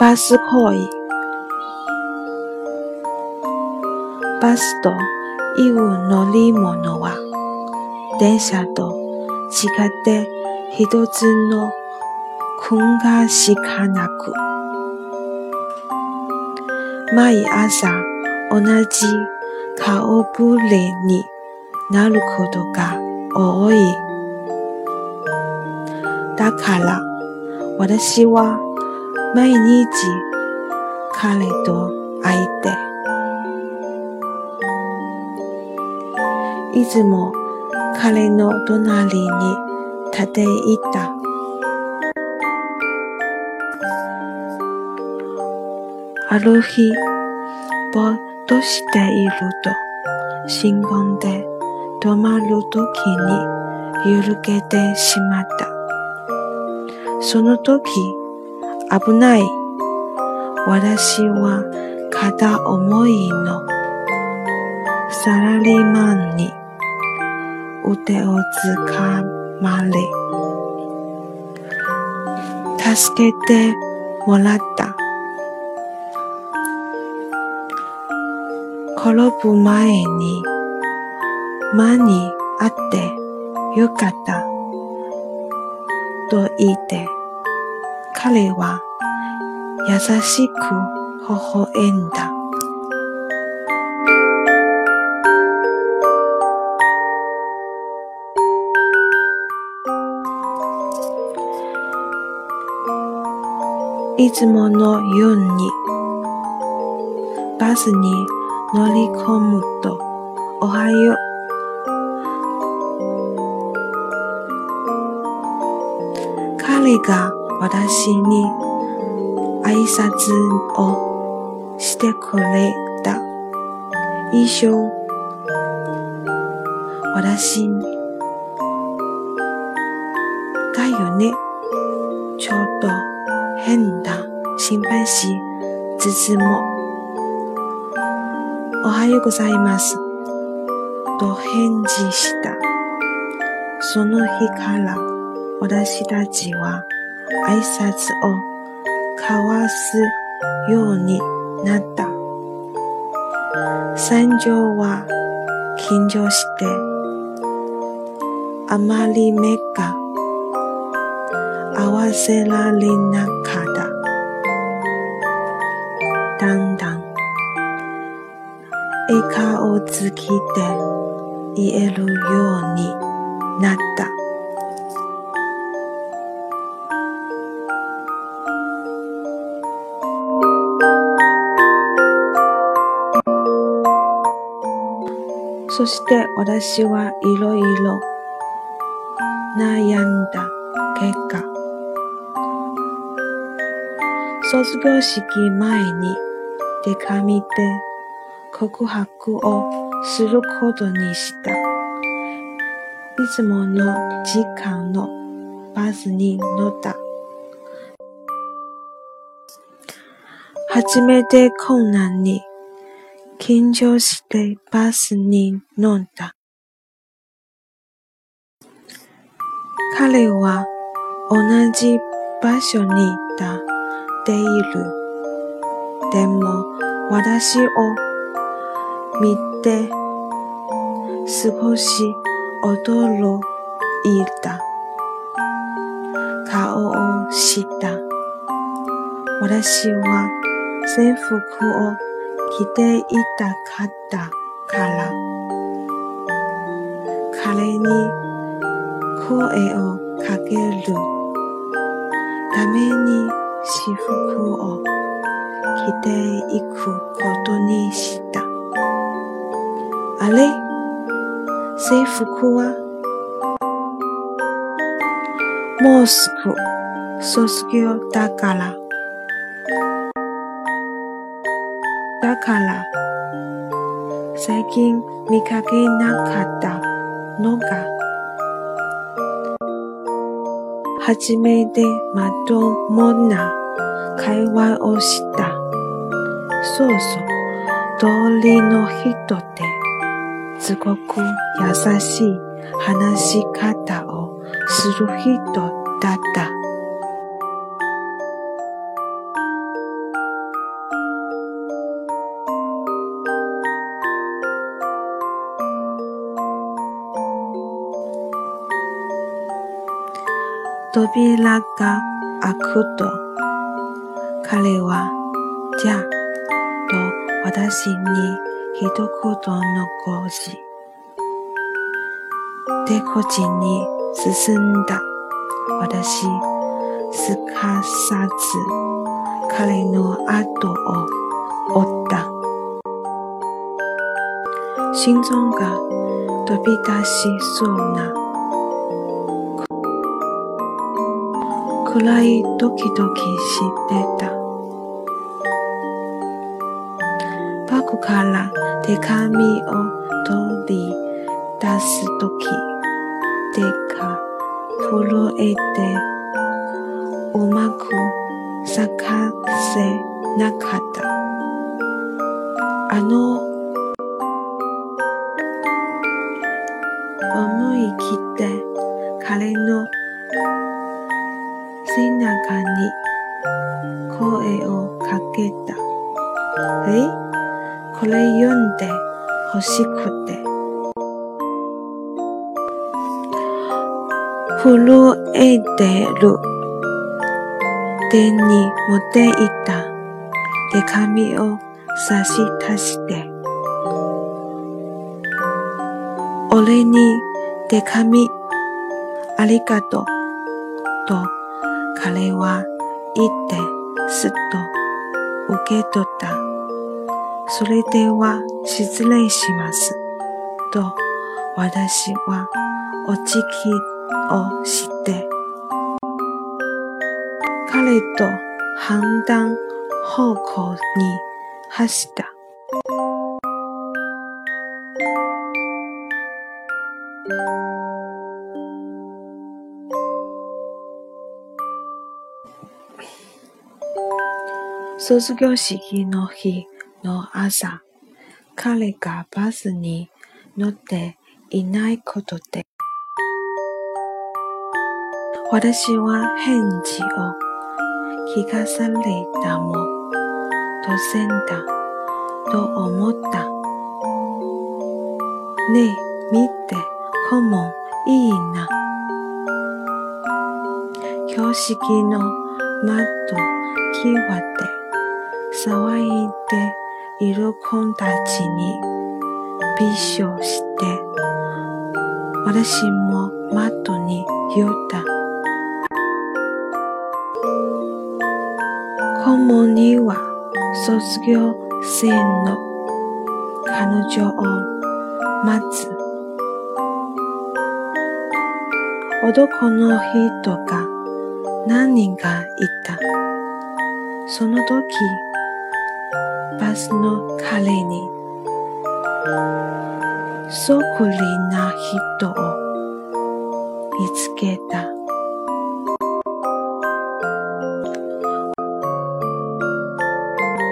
バス行為。バスという乗り物は、電車と違って一つの訓がしかなく、毎朝同じ顔ぶれになることが多い。だから私は毎日彼と会いて、いつも彼の隣に立っていた。ある日、ぼっとしていると、信号で止まるときに揺るけてしまった。その時、危ない。私は片思いのサラリーマンに腕をつかまれ、助けてもらった。転ぶ前に間にあってよかったと言って、彼は優しく微笑んだ。いつものようにバスに乗り込むとおはよう。彼が私に挨拶をしてくれた。一生私だよね。ちょっと変だ。心配しつつも、おはようございます。と返事した。その日から私たちは挨拶を交わすようになった。三条は緊張して、あまり目が合わせられなかった。だんだん笑顔つきで言えるようになった。そして私はいろいろ悩んだ結果、卒業式前に手紙で告白をすることにした。いつもの時間のバスに乗った。初めて困難に緊張してバスに乗った。彼は同じ場所にいたている。でも私を見て少し驚いた。顔をした。私は制服を着ていたかったから、彼に声をかけるために私服を着ていくことにした。あれ？制服は？もうすぐ卒業だから。だから、最近見かけなかったのが、初めてまともな会話をした。そうそう、通りの人ってすごく優しい話し方をする人だった。扉が開くと、彼は、じゃ、と私に一言残し、でこちに進んだ。私、すかさず彼の後を追った。心臓が飛び出しそうなくらいドキドキしてた。バッグから手紙を取り出すとき、手が震えてうまく咲かせなかった。あのをかけた。え？これ読んで欲しくて。震えてる。手に持っていた。手紙を差し出して、俺に手紙ありがとう。と彼は言ってすっと。受け取った。それでは失礼します。と私はお辞儀をして彼と反対方向に走った。卒業式の日の朝、彼がバスに乗っていないことで、私は返事を聞かされたも当然だと思った。ねえ、見て、顧問いいな。標識の窓際で騒いでいる子たちに微笑して、私も窓に言った。顧問には卒業生の彼女を待つ。男の人が何人かいた。その時、バスの彼に、そっくりな人を見つけた。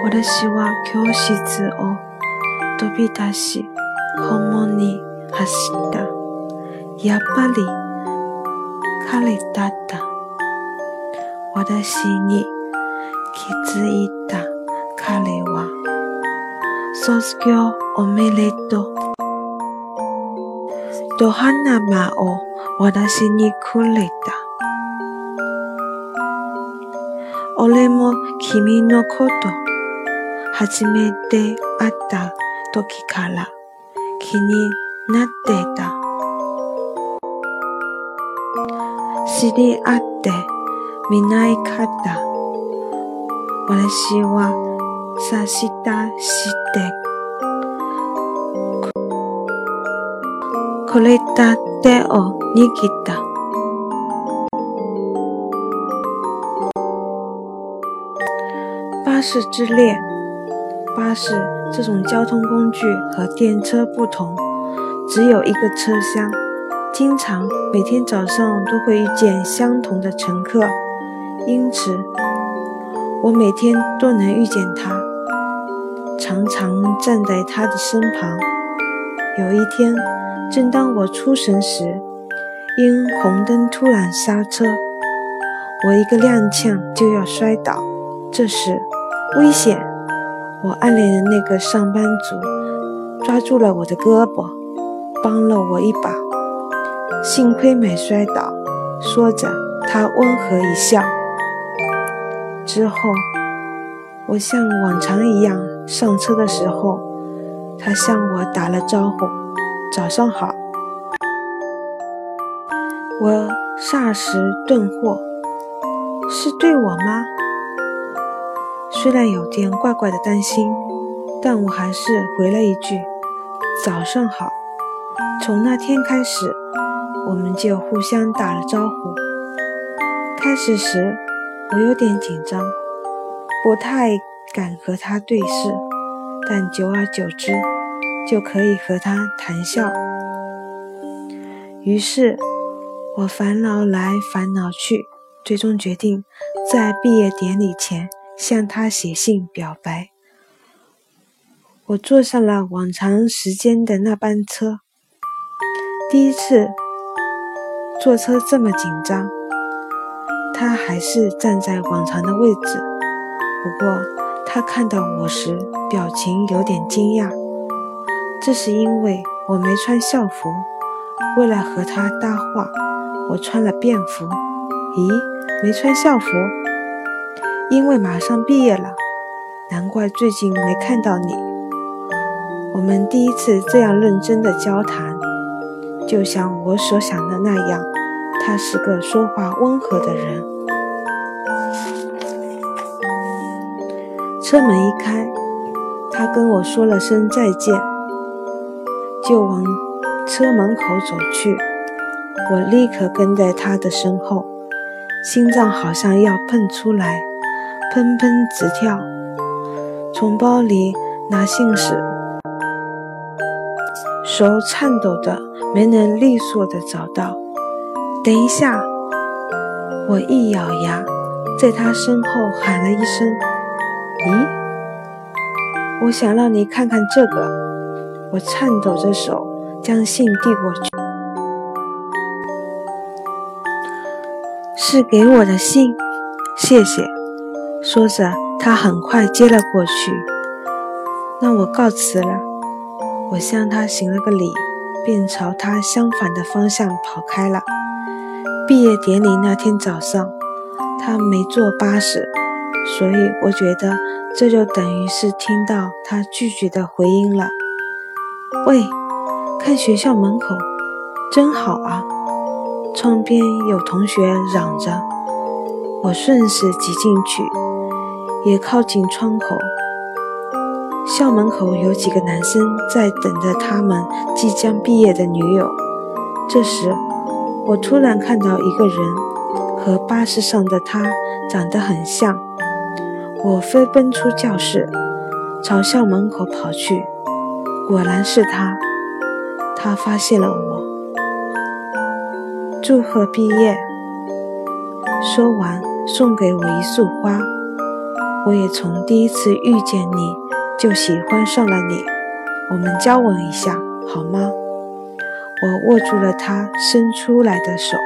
私は教室を飛び出し、訪問に走った。やっぱり彼だった。私に気づいた彼は、卒業おめでとう。と花間を私にくれた。俺も君のこと初めて会った。時から気になってた。知り合って見ないかった。私は差した。して これだ手を握った。巴士之恋。巴士这种交通工具和电车不同，只有一个车厢，经常每天早上都会遇见相同的乘客，因此我每天都能遇见他，常常站在他的身旁。有一天， 正当我出神时，因红灯突然刹车，我一个踉跄就要摔倒，这时危险！我暗恋的那个上班族抓住了我的胳膊，帮了我一把，幸亏没摔倒。说着，他温和一笑。之后，我像往常一样上车的时候，他向我打了招呼：“早上好。”我霎时顿惑，是对我吗？虽然有点怪怪的担心，但我还是回了一句：“早上好。”从那天开始，我们就互相打了招呼。开始时，我有点紧张，不太敢和他对视，但久而久之，就可以和他谈笑。于是，我烦恼来烦恼去，最终决定在毕业典礼前向他写信表白。我坐上了往常时间的那班车，第一次坐车这么紧张。他还是站在往常的位置，不过他看到我时表情有点惊讶，这是因为我没穿校服。为了和他搭话，我穿了便服。咦，没穿校服？因为马上毕业了，难怪最近没看到你。我们第一次这样认真的交谈，就像我所想的那样。他是个说话温和的人。车门一开，他跟我说了声再见，就往车门口走去。我立刻跟在他的身后，心脏好像要喷出来，砰砰直跳。从包里拿信时，手颤抖的没能利索的找到。等一下！我一咬牙，在他身后喊了一声：“咦！”我想让你看看这个。我颤抖着手将信递过去，是给我的信，谢谢。说着，他很快接了过去。那我告辞了。我向他行了个礼，便朝他相反的方向跑开了。毕业典礼那天早上，他没坐巴士，所以我觉得这就等于是听到他拒绝的回音了。喂，看学校门口，真好啊！窗边有同学嚷着，我顺势挤进去，也靠近窗口。校门口有几个男生在等着他们即将毕业的女友。这时。我突然看到一个人和巴士上的他长得很像，我飞奔出教室，朝校门口跑去。果然是他，他发现了我。祝贺毕业！说完，送给我一束花。我也从第一次遇见你就喜欢上了你。我们交往一下好吗？我握住了他伸出来的手。